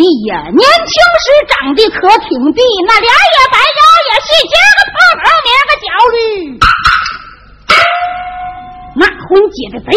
弟呀，年轻时长得可挺地，那脸也白，腰也细，今个胖头，明个焦绿。那婚结的贼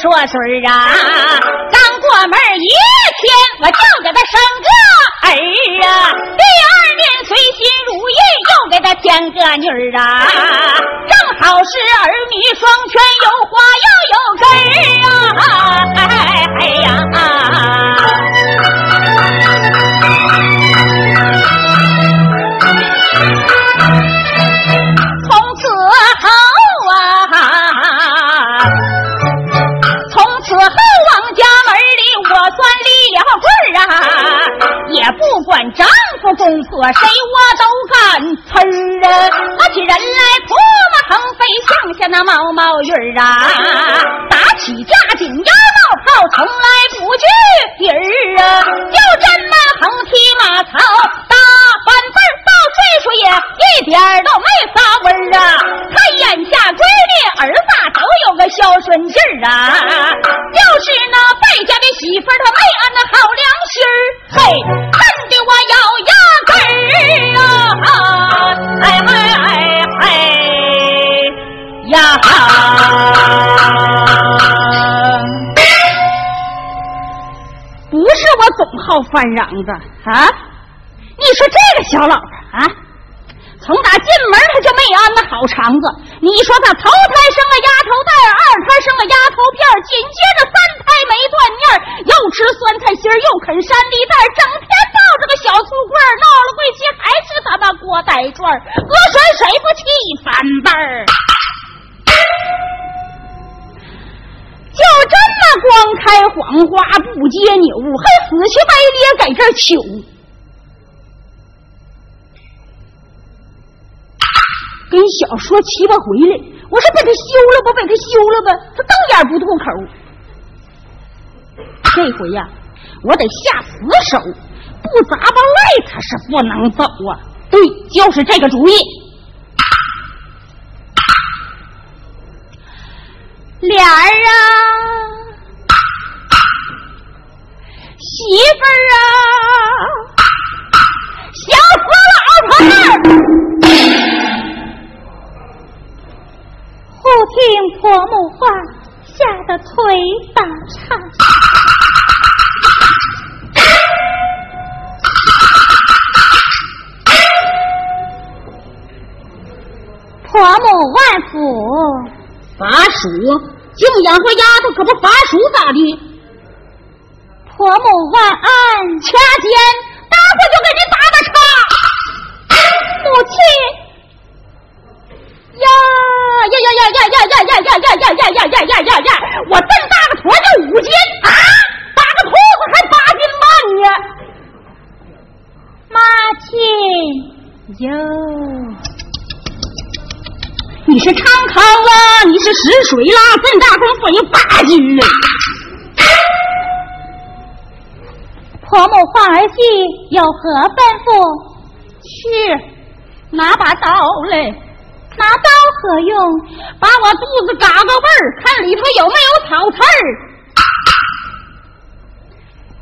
说孙儿啊。那毛毛雨儿啊！打起架紧腰冒泡，从来不惧底儿啊！就这么横踢马槽，打板凳到岁数也一点都没撒味儿啊！看眼下闺女儿子都有个孝顺劲儿啊！就是那败家的媳妇儿，她没安那好良心儿，嘿！不是我总好翻嚷的啊！你说这个小老婆啊，从打进门他就没安那好肠子。你说他头胎生个丫头蛋，二胎生个丫头片，紧接着三胎没断念，又吃酸菜心，又啃山梨蛋，整天抱着个小醋罐儿，闹了贵气还是他妈锅带转儿，搁谁谁不气翻倍儿？我这么光开黄花不接牛，还死乞白咧在这求。跟小说七八回了，我说把他休了吧，把他休了吧，他瞪眼不吐口。这回呀，我得下死手，不砸巴赖他是不能走啊！对，就是这个主意。净养活丫头，可不法属咋的？婆母万安，掐尖，待会就给你打个叉。母亲。呀呀呀呀呀呀呀呀呀呀呀呀呀呀呀呀呀！我这么大个坨就五斤啊，打个兔子还八斤半呢。妈亲哟，你是昌康啦，你是石水啦，这么大功夫有八斤呢。婆母话儿细，有何吩咐？去拿把刀来。拿刀何用？把我肚子嘎个味儿，看里头有没有草刺儿。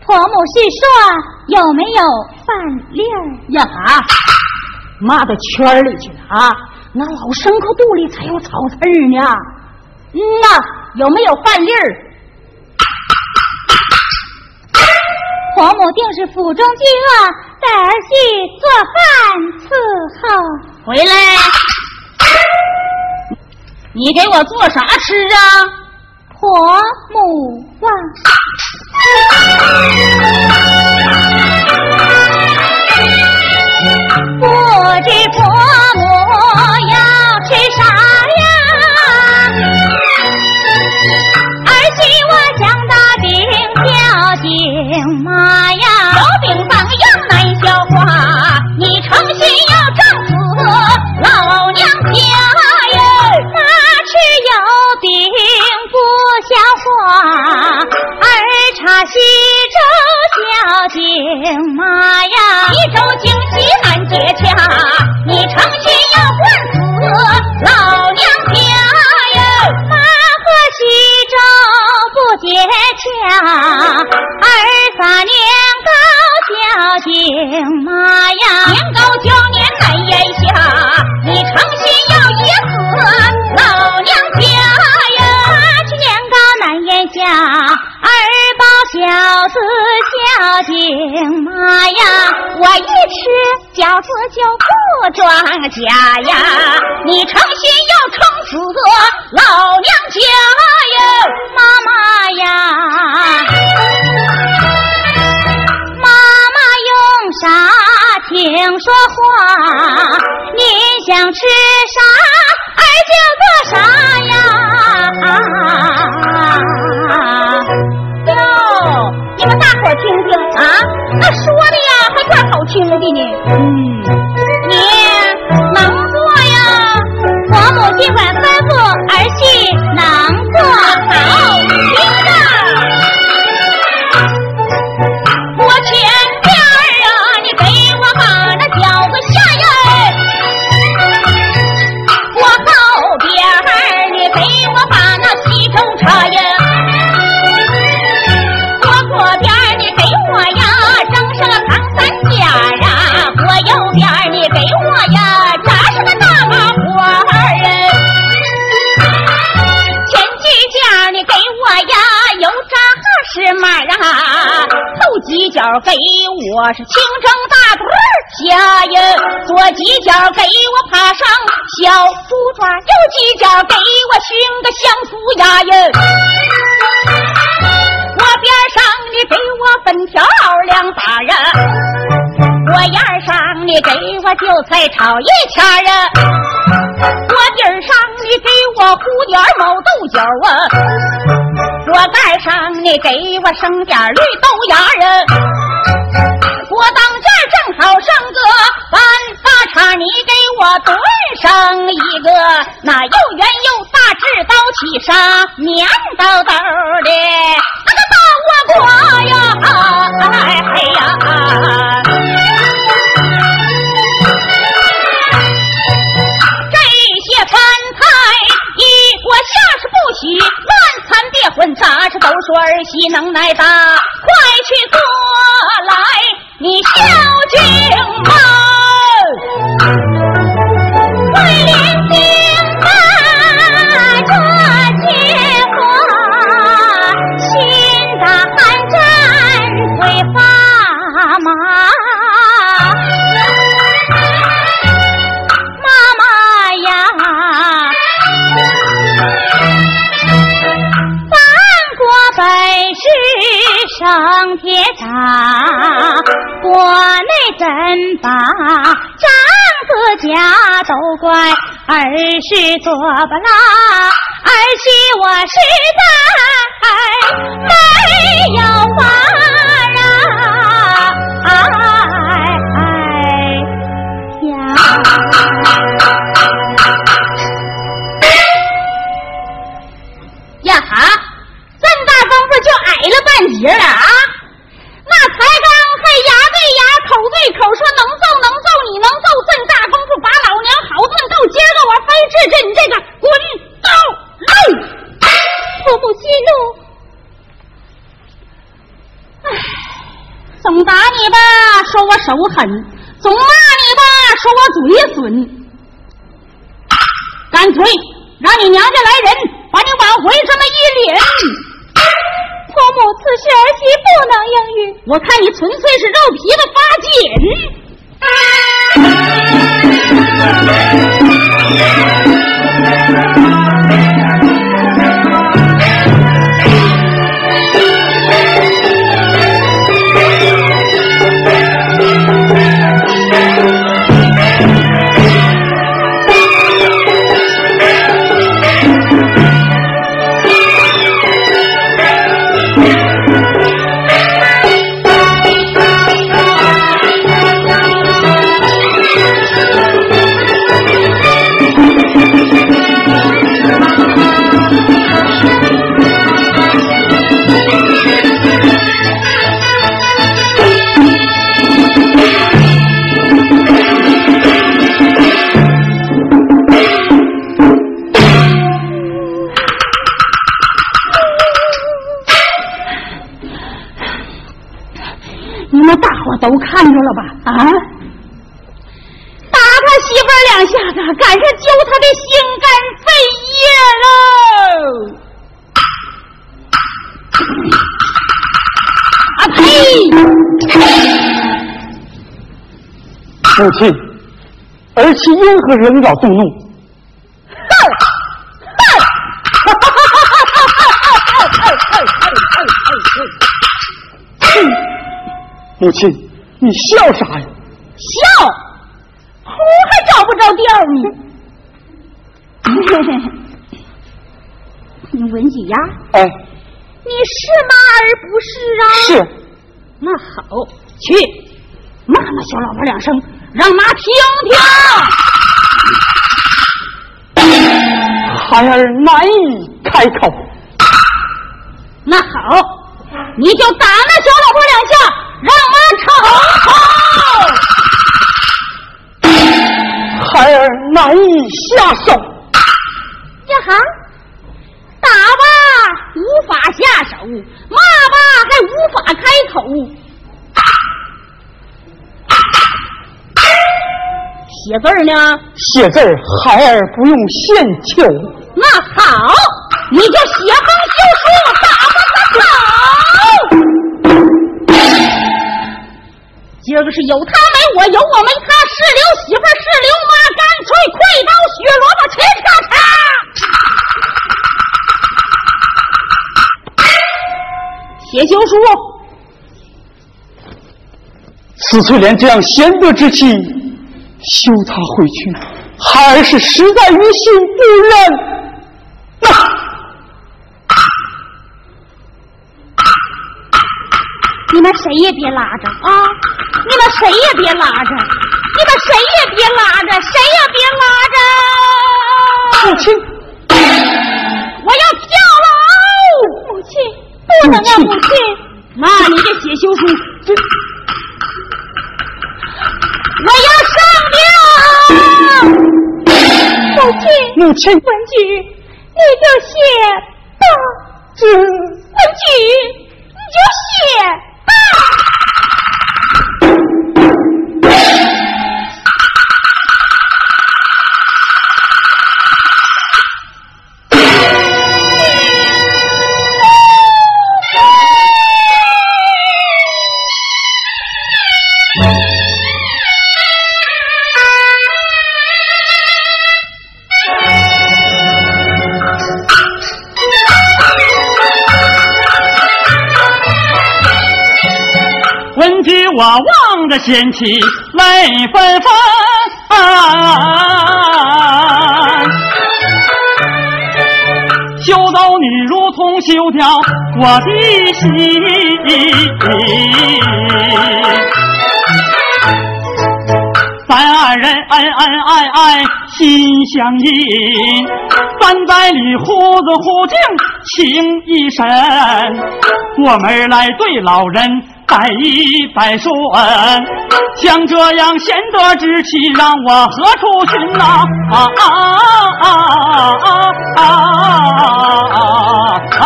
婆母是说有没有饭粒儿呀？骂到圈里去了啊！那老牲口肚里才有草刺儿呢。嗯呐，有没有饭粒儿？婆母定是府中饥饿，带儿媳做饭伺候。回来，你给我做啥吃啊？婆母望。不知妈呀，一粥惊喜难解洽，你成心要灌死老娘家呀？妈和西周不解洽，儿三年高叫警妈老子就不庄稼呀，你成心要撑死老娘家呀？妈妈呀，妈妈用啥听说话？您想吃啥，儿就做啥给我是清蒸大腿儿虾呀，左几角给我爬上小猪爪，右几角给我熏个香酥鸭呀。我边上你给我粉条两把呀，我沿上你给我韭菜炒一圈呀，我底上你给我糊点毛豆角啊，我盖上你给我生点绿豆芽儿，我当这正好生个半大叉，你给我炖上一个那又圆又大制刀起沙面豆豆的那个大窝瓜呀，哎呀！这些饭菜一锅下不许乱参别混杂，这都说儿媳能耐大，快去过来你孝敬妈。把张子家都怪儿是做不啦？儿媳我实在没有法啊！哎呀！呀哈，这么大功夫就矮了半截了啊！那才刚还牙对牙，口对口说能揍能揍，你能揍这大功夫把老娘好顿揍，今儿个我非治治你这个滚刀路！婆母息怒，唉，总打你吧，说我手狠；总骂你吧，说我嘴损。干脆让你娘家来人，把你往回这么一领。婆母此事儿媳不能应允。我看你纯粹是肉皮子发紧儿妻因何忍老动怒？哼！哼！哈哈哈哈哈！母亲。你笑啥呀？笑，哭还找不着调呢。你文几呀？哎，你是妈而不是啊？是。那好，去骂骂小老婆两声，让妈听听。孩儿难以开口。那好，你就打那小老婆两下。让妈瞅瞅，孩儿难以下手。呀哈，打吧无法下手，骂吧还无法开口。写字呢？写字孩儿不用献球。那好，你就写封休书，打发他走。今儿个是有他没我，有我没他，是留媳妇是刘妈，干脆快刀削萝卜，切咔嚓！写休书。此翠莲这样贤德之妻，休他回去，孩儿是实在于心不忍。那。你们谁也别拉着啊！你们谁也别拉着！你们谁也别拉着！谁也别拉着！母亲，我要跳楼！母亲，不能啊！母亲，那你这写休书。我亲，母亲，文举，你就写吧。这文举，你就写。望着贤妻泪纷纷，修道女如同修掉我的心。咱二人恩恩爱爱心相印，三百里胡子胡净情一深，我们来对老人。百依百顺，像这样贤德之妻，让我何处寻呐？啊啊啊啊啊啊啊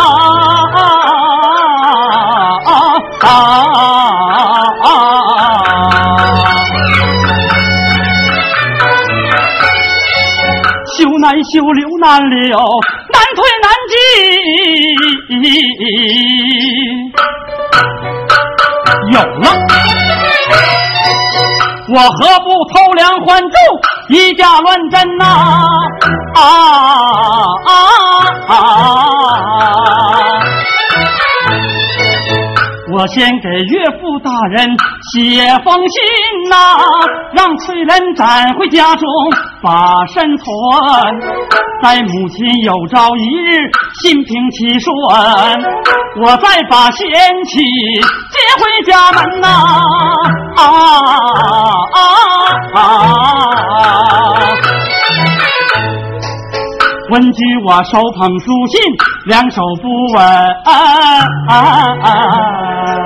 啊啊啊！修难修留难留，难退难进。有了，我何不偷梁换柱，以假乱真呐？啊啊啊！我先给岳父大人写封信呐，让崔仁斩回家中把身存。待母亲有朝一日心平气顺，我再把贤妻接回家门呐。啊啊啊！闻句我手捧书信，两手不稳。人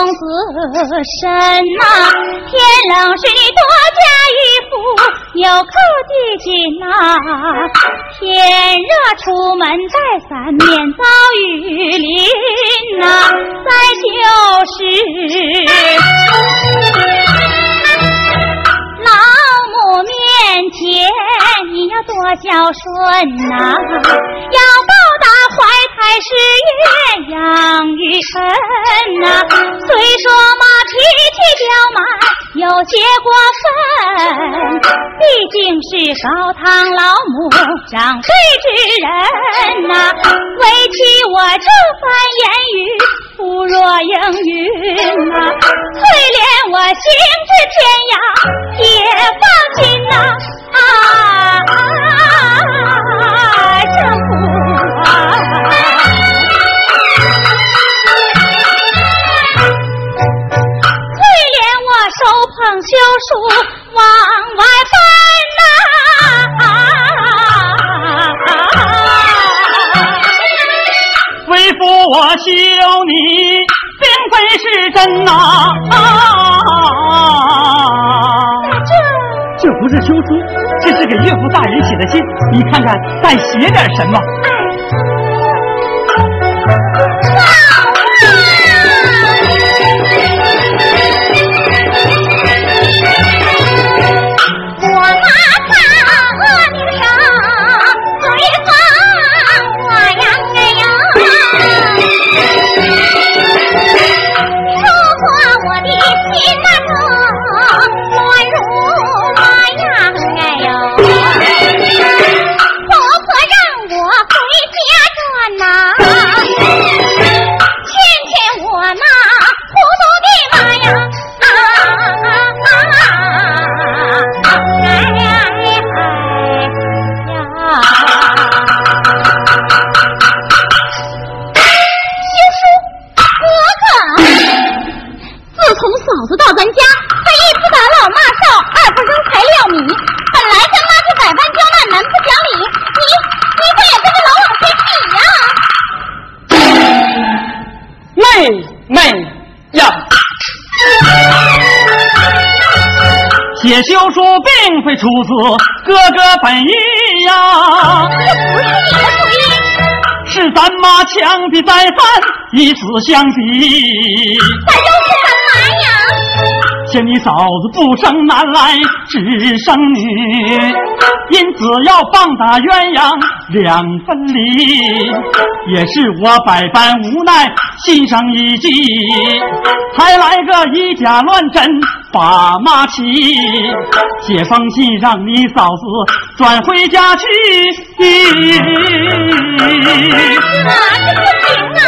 公子身呐。天冷时你多加衣服，纽扣系紧呐。天热出门带伞，免遭雨淋呐。再就是老。母面前，你要多孝顺呐，要报答怀胎十月养育恩呐。虽说马脾气刁蛮，有些过分，毕竟是高堂老母长辈之人呐。为妻我这番言语。不若应允呐，虽连我行至天涯也放心呐。啊，休书往外奔呐。为父我休。是真呐！这这不是休书，这是给岳父大人写的信。你看看，再写点什么？休书并非出自哥哥本意呀，这不是你的主意，是咱妈强逼再犯，以死相逼。咱又是干嘛呀？嫌你嫂子不生男来只生女，因此要棒打鸳鸯两分离，也是我百般无奈，心生一计，才来个以假乱真把马骑，写封信让你嫂子转回家去。啊，这不行啊！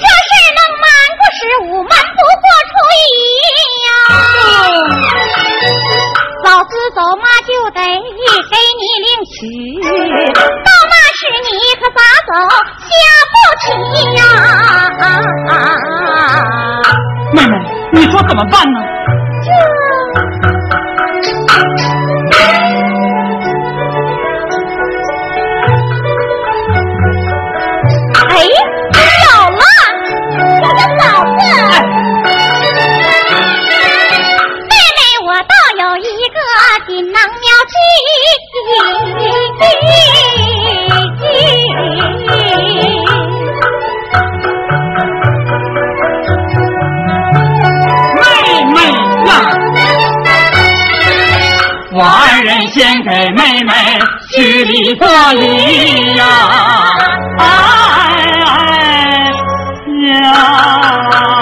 这事能瞒过十五，瞒不过初一呀。嫂子走马就得给你领取，到那时你可咋走下不起呀？妹妹，你说怎么办呢？妹妹呀，我二人先给妹妹去个礼呀，哎哎呀！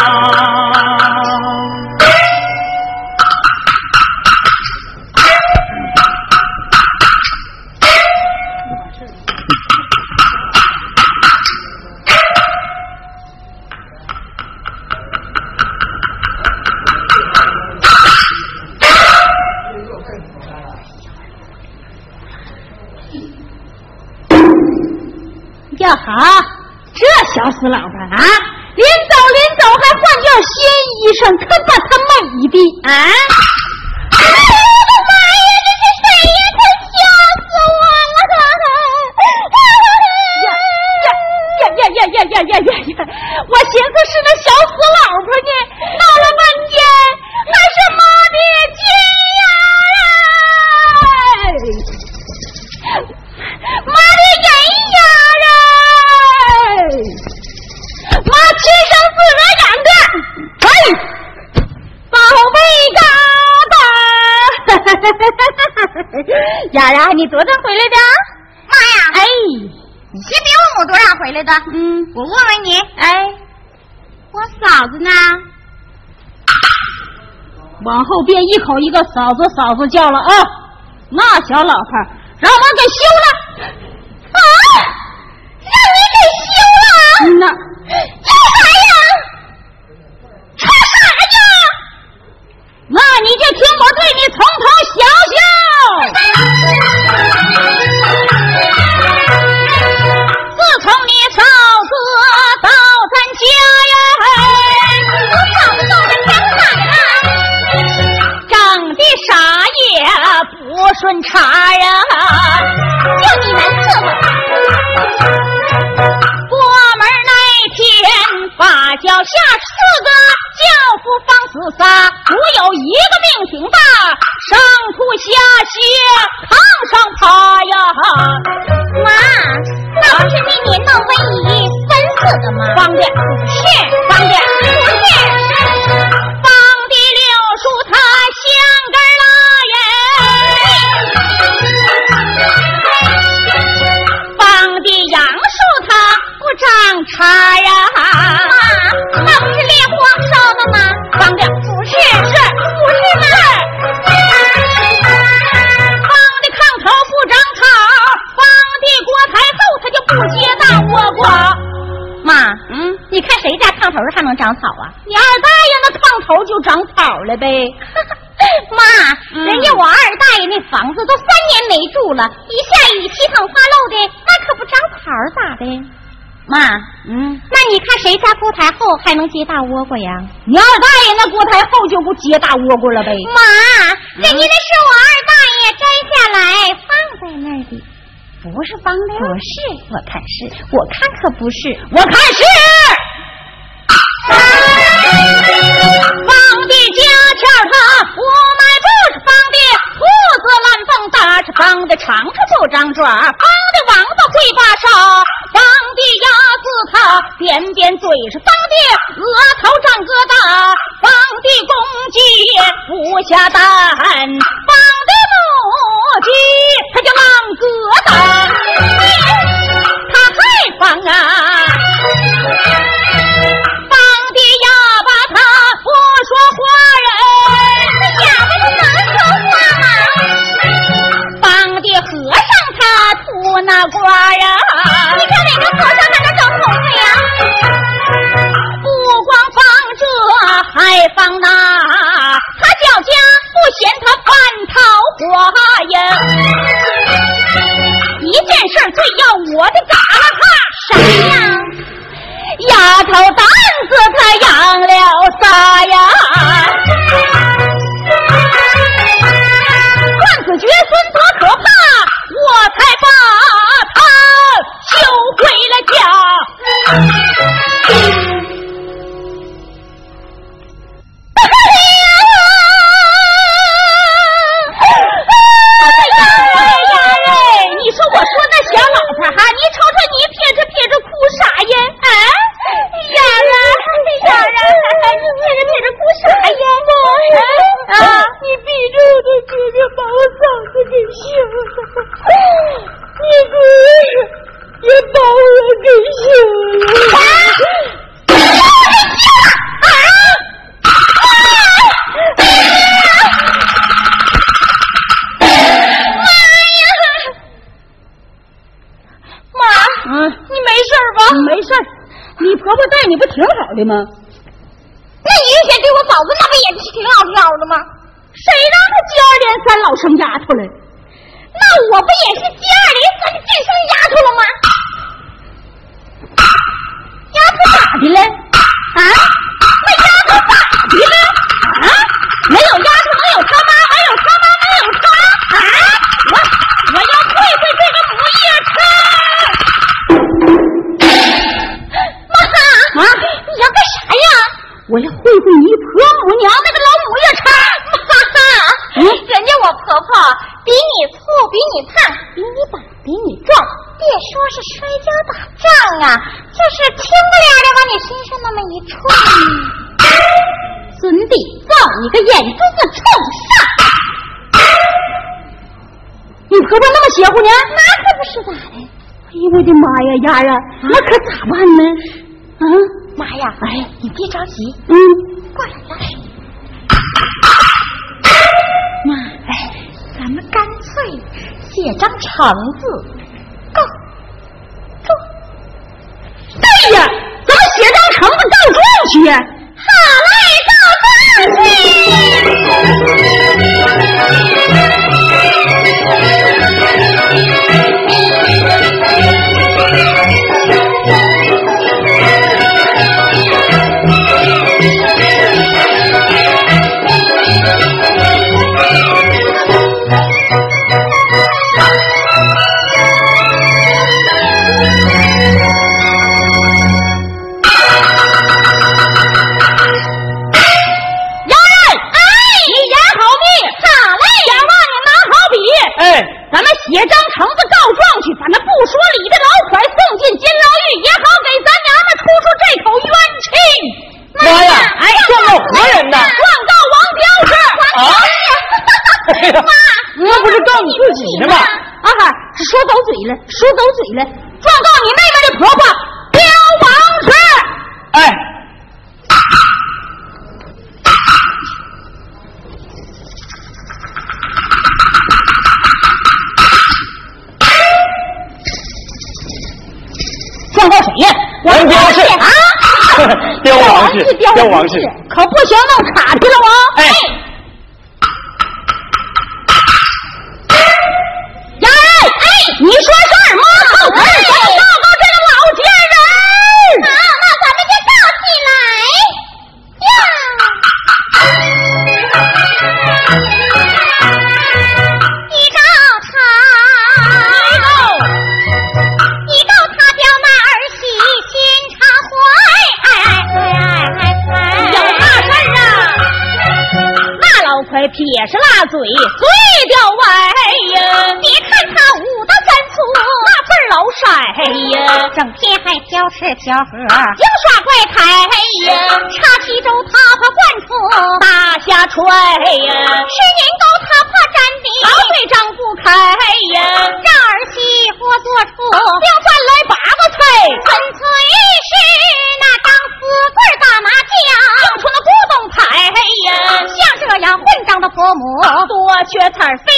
嗯，我问问你，哎，我嫂子呢？往后别一口一个嫂子嫂子叫了啊！那小老汉让我给休了啊！让你给休了？嗯头还能长草啊？你二大爷那炕头就长草了呗。妈，人家我二大爷那房子都三年没住了，一下雨七蹭八漏的，那可不长草咋的？妈，嗯，那你看谁家锅台后还能结大倭瓜呀？你二大爷那锅台后就不结大倭瓜了呗？妈，人家那是我二大爷摘下来放在那儿的，不是方的，不是，我看是，我看可不是，我看是。方的家雀它不卖不是方的胡子乱蹦打着方的长出九张爪方的王八会把手方的鸭子它扁扁嘴是方的额头长疙瘩方的公鸡不下蛋方的母鸡它叫王疙瘩。他害方啊我脑瓜呀。你看哪个和尚还能长头发呀我不也是接二连三的晋升丫头了吗？丫头咋的了？啊？姑娘，那可不是咋的？哎呀，我的妈呀，丫丫，那可咋办呢？啊，妈呀！哎，你别着急，嗯，过来吧。妈，哎，咱们干脆写张橙子告状。对呀，咱们写张橙子告状去。了，说走嘴了，状告你妹妹的婆婆刁王氏。哎！状告谁呀？王刁氏啊！刁王氏，刁王氏，可不行，弄岔去了我。也是辣嘴嘴刁歪呀别看他五大三粗那份老色呀整天还挑吃挑喝净耍怪胎呀插皮粥他怕灌醋大虾踹呀吃年糕他怕粘底老嘴张不开呀让儿媳妇做厨多磨，多缺菜非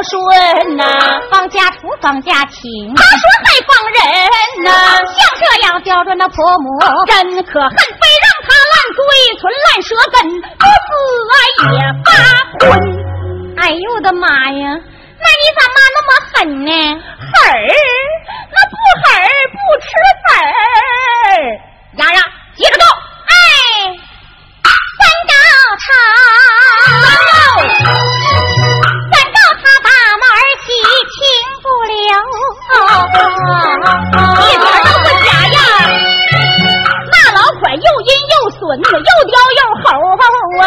不顺呐！放家厨，放家亲，他说还放人呐！像这样刁钻的婆母，真可恨！非让他烂嘴唇、烂舌根，不死也发昏！哎呦我的妈呀！那你咋骂那么狠呢？狠儿，那不狠儿不吃粉儿。丫丫，接着动。哎，三道他，情又阴又损，又刁又猴啊。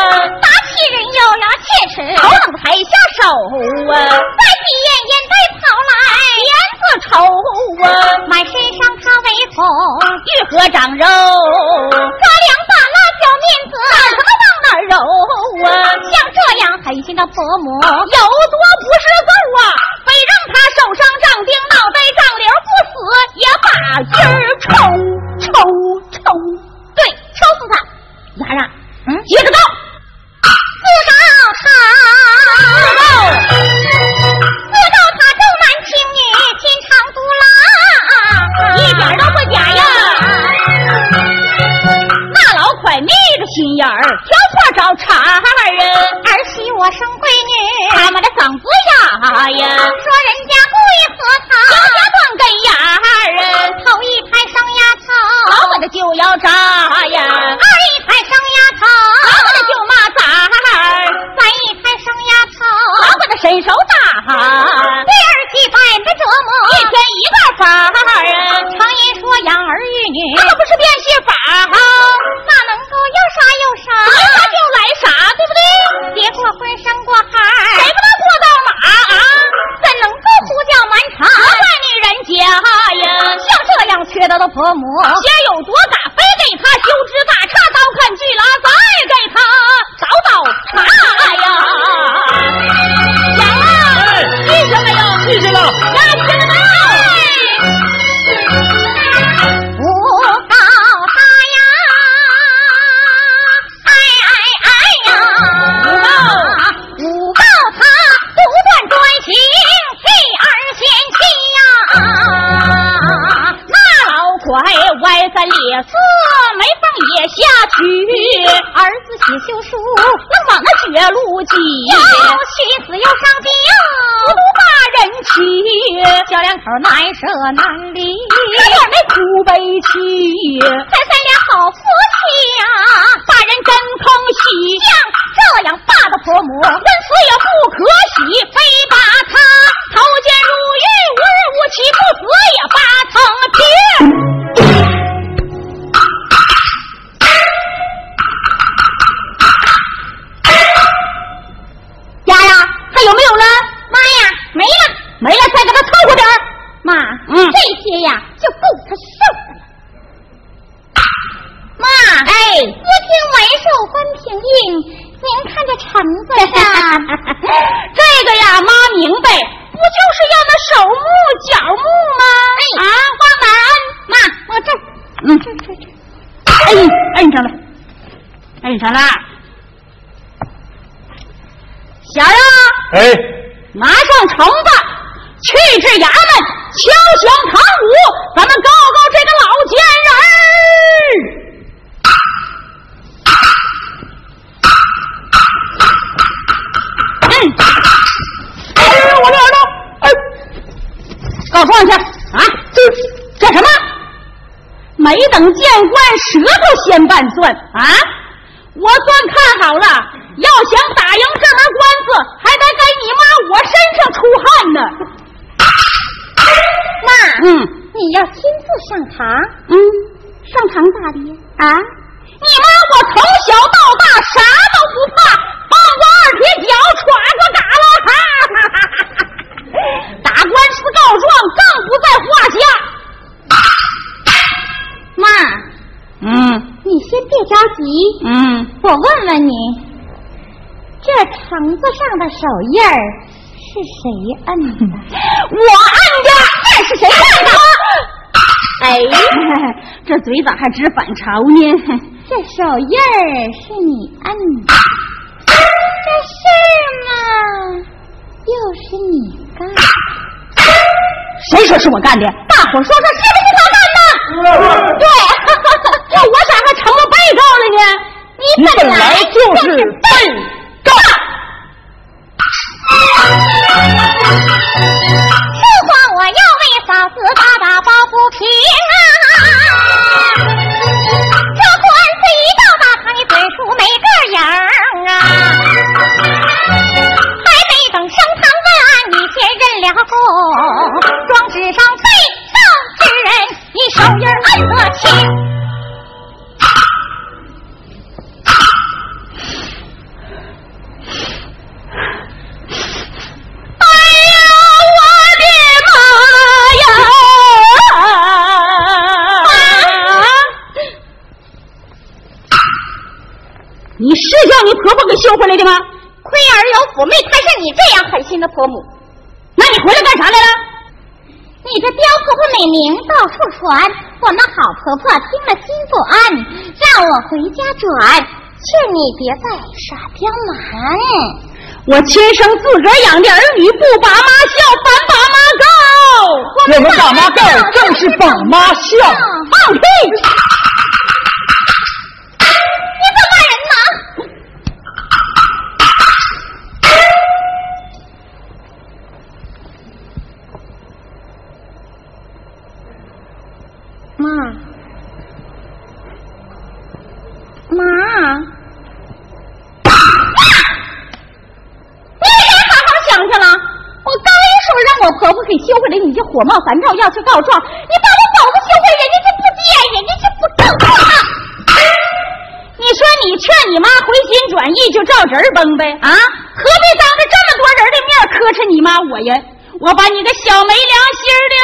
气人又牙切齿，好冷抬下手啊！再闭眼眼袋跑来，脸子丑啊！满身上他唯恐愈合长肉，抓两把辣椒面子哪他妈往哪揉啊？像这样狠心的婆母有多不是够啊？非让他手上长钉，脑袋长瘤，不死也把劲儿抽抽抽！对，抽死他！丫丫，嗯，接着干。四道他，四道，四道他重男轻女，心肠毒辣，一点都不假呀。那老快那个心眼儿，挑错找茬儿啊！儿媳我生闺女，他们的嗓子哑呀，说人家故意和他，有家断根眼儿，头一拍上丫头，老我的就要炸呀，二一拍上丫头，拿过来就骂咋？三一拍上丫头，拿过来伸手打，对儿媳百般折磨，一天一个法小两口难舍难离，这点没苦悲戚，咱三俩好夫妻呀，把人真疼惜。像这样大的婆母，人死也不可喜，非把等见官，舌头先拌蒜啊！我算看好了，要想打赢这门官司，还得给你妈我身上出汗呢。妈，嗯你要亲自上堂嗯，上堂咋的呀？啊？你妈我从小到大啥都不怕，帮我二铁脚歘个嘎啦，哈哈哈哈！打官司告状更不在话下。妈，嗯你先别着急，嗯，我问问你，这橙子上的手印儿是谁摁的？我摁的，这是谁干的？哎，这嘴咋还直反潮呢？这手印儿是你摁的，这事儿嘛，又是你干的。谁说是我干的？大伙说说是不是他干的？对，那我咋还成了被告了呢？你本来就是被告。说话我要为嫂子打打抱不平啊！这官司一到大堂，你准出没个影儿啊！修回来的吗？亏儿有福，没摊上你这样狠心的婆母。那你回来干啥来了？你这刁婆婆美名到处传，我那好婆婆听了心不安，让我回家转，劝你别再耍刁蛮。我亲生自个儿养的儿女，不把妈笑，反把妈告。我们把妈告，正是把妈笑。放屁！你怎么骂人呢？妈，妈，你也好好想想了。我刚一说让我婆婆给修回来，你就火冒三丈要去告状。你把我嫂子修回，人家就不接，人家就不告状。你说你劝你妈回心转意，就照直儿崩呗啊？何必当着这么多人的面磕碜你妈我呀？我把你个小没良心的！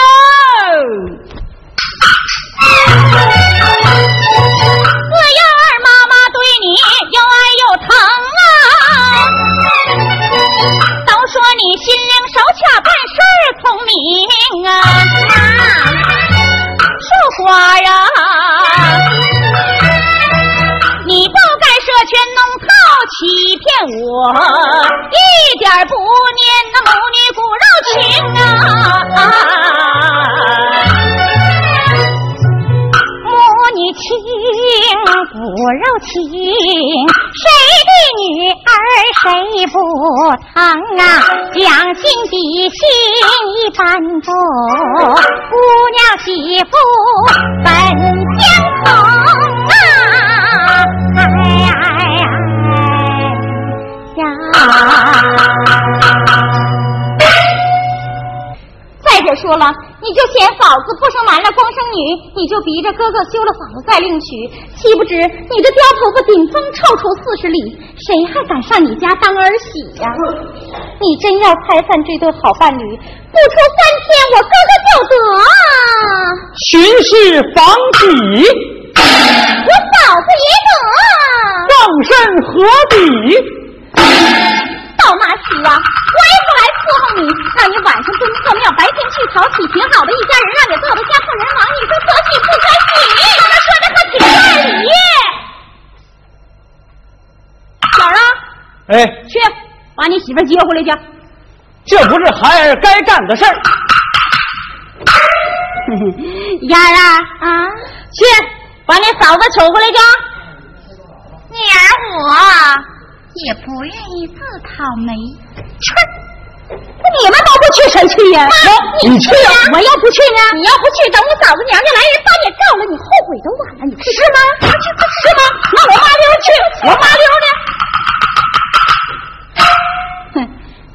四幺二妈妈对你又爱又疼啊，都说你心手巧，办事儿聪明啊。说话呀，你不该设圈弄套欺骗我，一点不念那母女骨肉情啊。骨肉情，谁的女儿谁不疼啊？将心比心一般重，姑娘媳妇本相同啊！哎哎呀！再者说了，你就嫌嫂子不生男了光生女，你就逼着哥哥休了嫂子再另娶，岂不知你这刁婆婆顶风臭出四十里，谁还敢上你家当儿媳呀、你真要拆散这对好伴侣，不出三天，我哥哥就得啊！巡视房邸，我嫂子也得啊！放甚何比？倒马喜啊！我也不来伺候你，让你晚上蹲破庙，白天去讨喜，挺好的一家人，让你做的家破人亡，你说可喜不可喜？他说的可挺在理。小儿啊，哎，去把你媳妇接回来去。这不是孩儿该干的事儿。丫儿啊，啊，去把你嫂子娶回来去。女儿我也不愿意自讨没趣儿。你们都不去谁去呀？你去呀！我要不去呢？你要不去，等我嫂子娘家来人把你告了，你后悔都晚了。你是吗？是吗？那我麻溜去，我麻溜的。哼，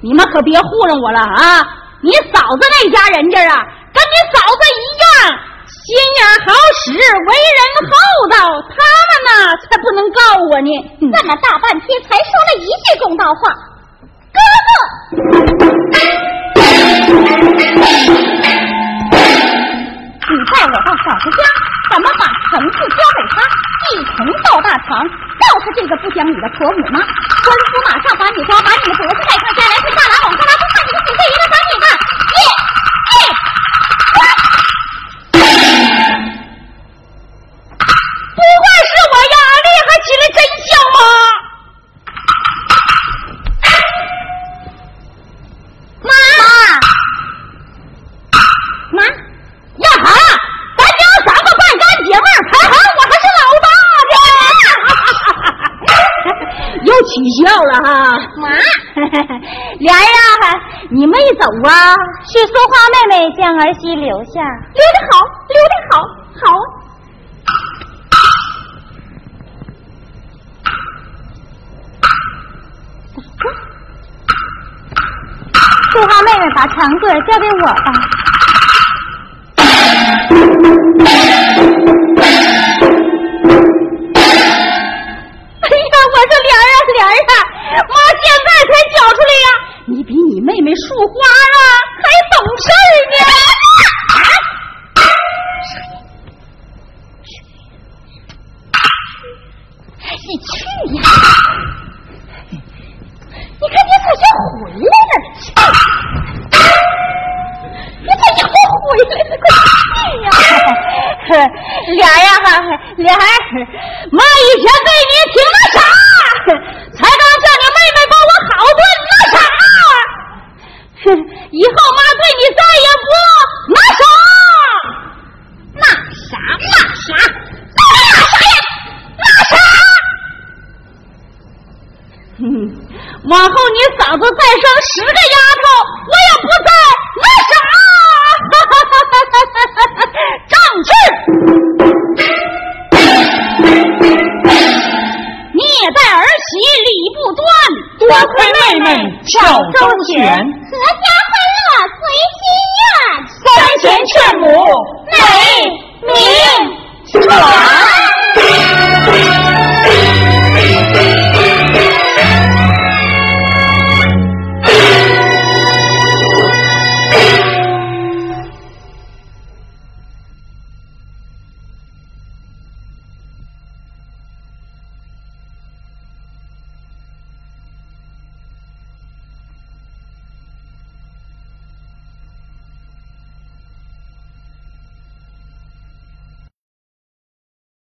你们可别糊弄我了啊！你嫂子那家人家啊，跟你嫂子一样，心眼好使，为人厚道，他们呢才不能告我呢。这么大半天才说了一句公道话，哥哥，你带我到嫂子家，怎么把绳子交给他，一同到大堂告诉这个不讲理的婆母吗？官府马上把你抓，把你的脖子带上家来，去大牢往上拉，不看你个死罪人了，等你看，走啊？是说花妹妹将儿媳留下，留的好，留得好，好啊。淑花妹妹把长棍交给我吧。回来了？快去呀！莲儿呀，莲儿，妈以前对你挺那啥，才刚叫你妹妹帮我好顿那啥。以后妈